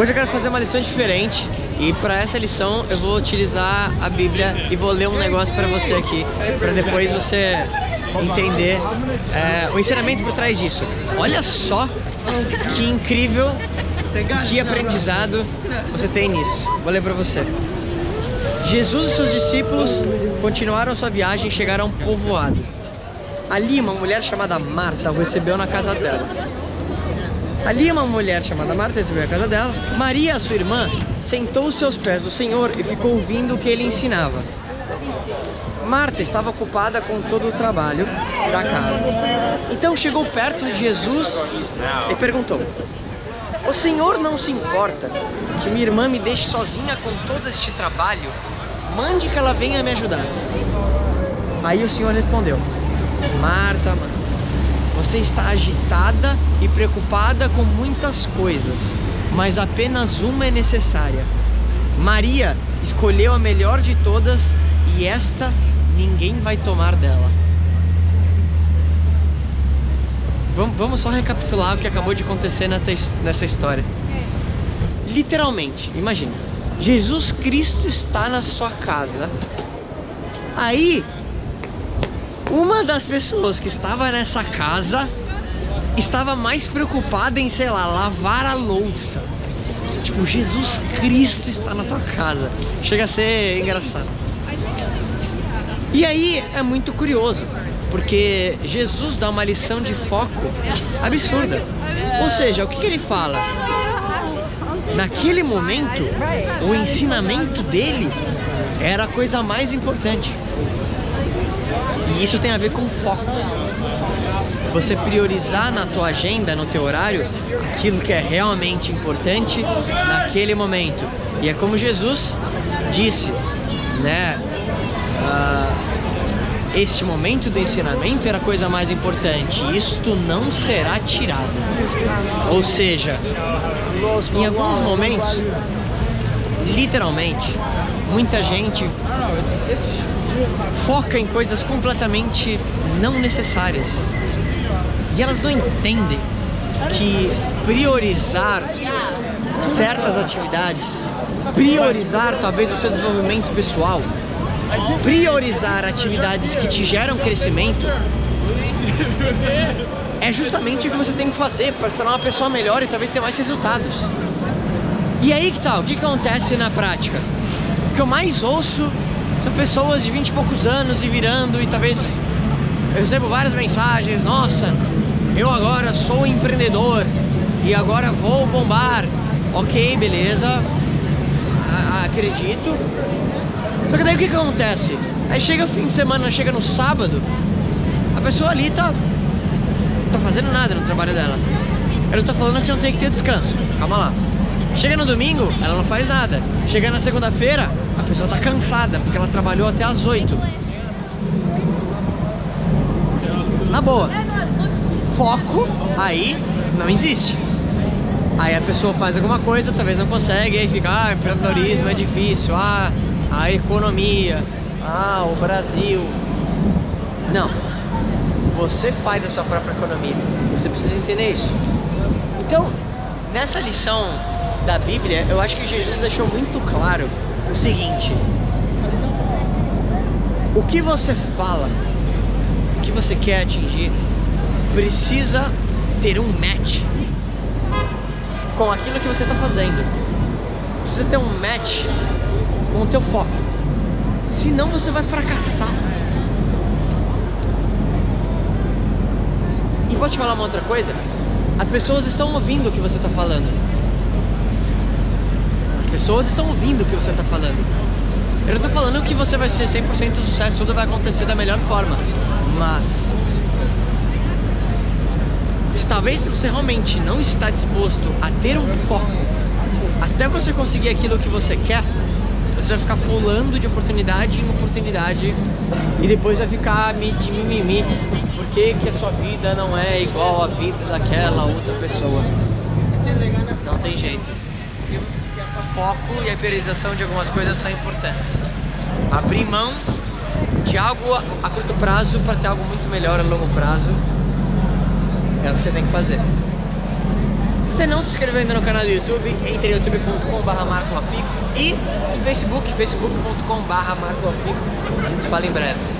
Hoje eu quero fazer uma lição diferente e para essa lição eu vou utilizar a Bíblia e vou ler um negócio para você aqui, para depois você entender é, o ensinamento por trás disso. Olha só que incrível, que aprendizado você tem nisso. Vou ler para você. Jesus e seus discípulos continuaram sua viagem e chegaram a um povoado. Ali, uma mulher chamada Marta o recebeu na casa dela. Ali uma mulher chamada Marta recebeu a casa dela. Maria, sua irmã, sentou os seus pés do Senhor e ficou ouvindo o que ele ensinava. Marta estava ocupada com todo o trabalho da casa. Então chegou perto de Jesus e perguntou: O Senhor não se importa que minha irmã me deixe sozinha com todo este trabalho? Mande que ela venha me ajudar. Aí o Senhor respondeu: Marta, Marta você está agitada e preocupada com muitas coisas, mas apenas uma é necessária. Maria escolheu a melhor de todas e esta ninguém vai tomar dela. Vamos só recapitular o que acabou de acontecer nessa história. Literalmente, imagina, Jesus Cristo está na sua casa. Aí uma das pessoas que estava nessa casa estava mais preocupada em, sei lá, lavar a louça. Tipo, Jesus Cristo está na tua casa. Chega a ser engraçado. E aí é muito curioso, porque Jesus dá uma lição de foco absurda. Ou seja, o que, que ele fala? Naquele momento, o ensinamento dele era a coisa mais importante. E isso tem a ver com foco. Você priorizar na tua agenda, no teu horário, aquilo que é realmente importante naquele momento. E é como Jesus disse, né? Uh, momento do ensinamento era a coisa mais importante. Isto não será tirado. Ou seja, em alguns momentos, literalmente, muita gente foca em coisas completamente não necessárias. E elas não entendem que priorizar certas atividades, priorizar talvez o seu desenvolvimento pessoal, priorizar atividades que te geram crescimento, é justamente o que você tem que fazer para se tornar uma pessoa melhor e talvez ter mais resultados. E aí que tal? O que acontece na prática? O que eu mais ouço são pessoas de 20 e poucos anos e virando e talvez eu recebo várias mensagens, nossa, eu agora sou empreendedor e agora vou bombar. Ok, beleza, acredito. Só que daí o que, que acontece? Aí chega o fim de semana, chega no sábado, a pessoa ali tá, tá fazendo nada no trabalho dela. Não tô falando que você não tem que ter descanso, calma lá. Chega no domingo, ela não faz nada. Chega na segunda-feira, a pessoa tá cansada, porque ela trabalhou até as 8. Na boa. Foco aí não existe. Aí a pessoa faz alguma coisa, talvez não consegue, aí fica, ah, empreendedorismo é difícil, ah, a economia, ah, o Brasil. Não. Você faz a sua própria economia. Você precisa entender isso. Então, nessa lição da Bíblia, eu acho que Jesus deixou muito claro o seguinte: o que você fala, o que você quer atingir, precisa ter um match com aquilo que você está fazendo. Precisa ter um match com o teu foco. Senão você vai fracassar. E vou te falar uma outra coisa. As pessoas estão ouvindo o que você está falando pessoas estão ouvindo o que você está falando. Eu não estou falando que você vai ser 100% sucesso, tudo vai acontecer da melhor forma. Mas se talvez você realmente não está disposto a ter um foco até você conseguir aquilo que você quer, você vai ficar pulando de oportunidade em oportunidade e depois vai ficar de mimimi porque que a sua vida não é igual à vida daquela outra pessoa. Não tem jeito foco e a priorização de algumas coisas são importantes. Abrir mão de algo a curto prazo para ter algo muito melhor a longo prazo é o que você tem que fazer. Se você não se inscreveu ainda no canal do YouTube, entre youtube.com.br marcoafico e no Facebook, facebook.com.br marcoafico. A gente se fala em breve.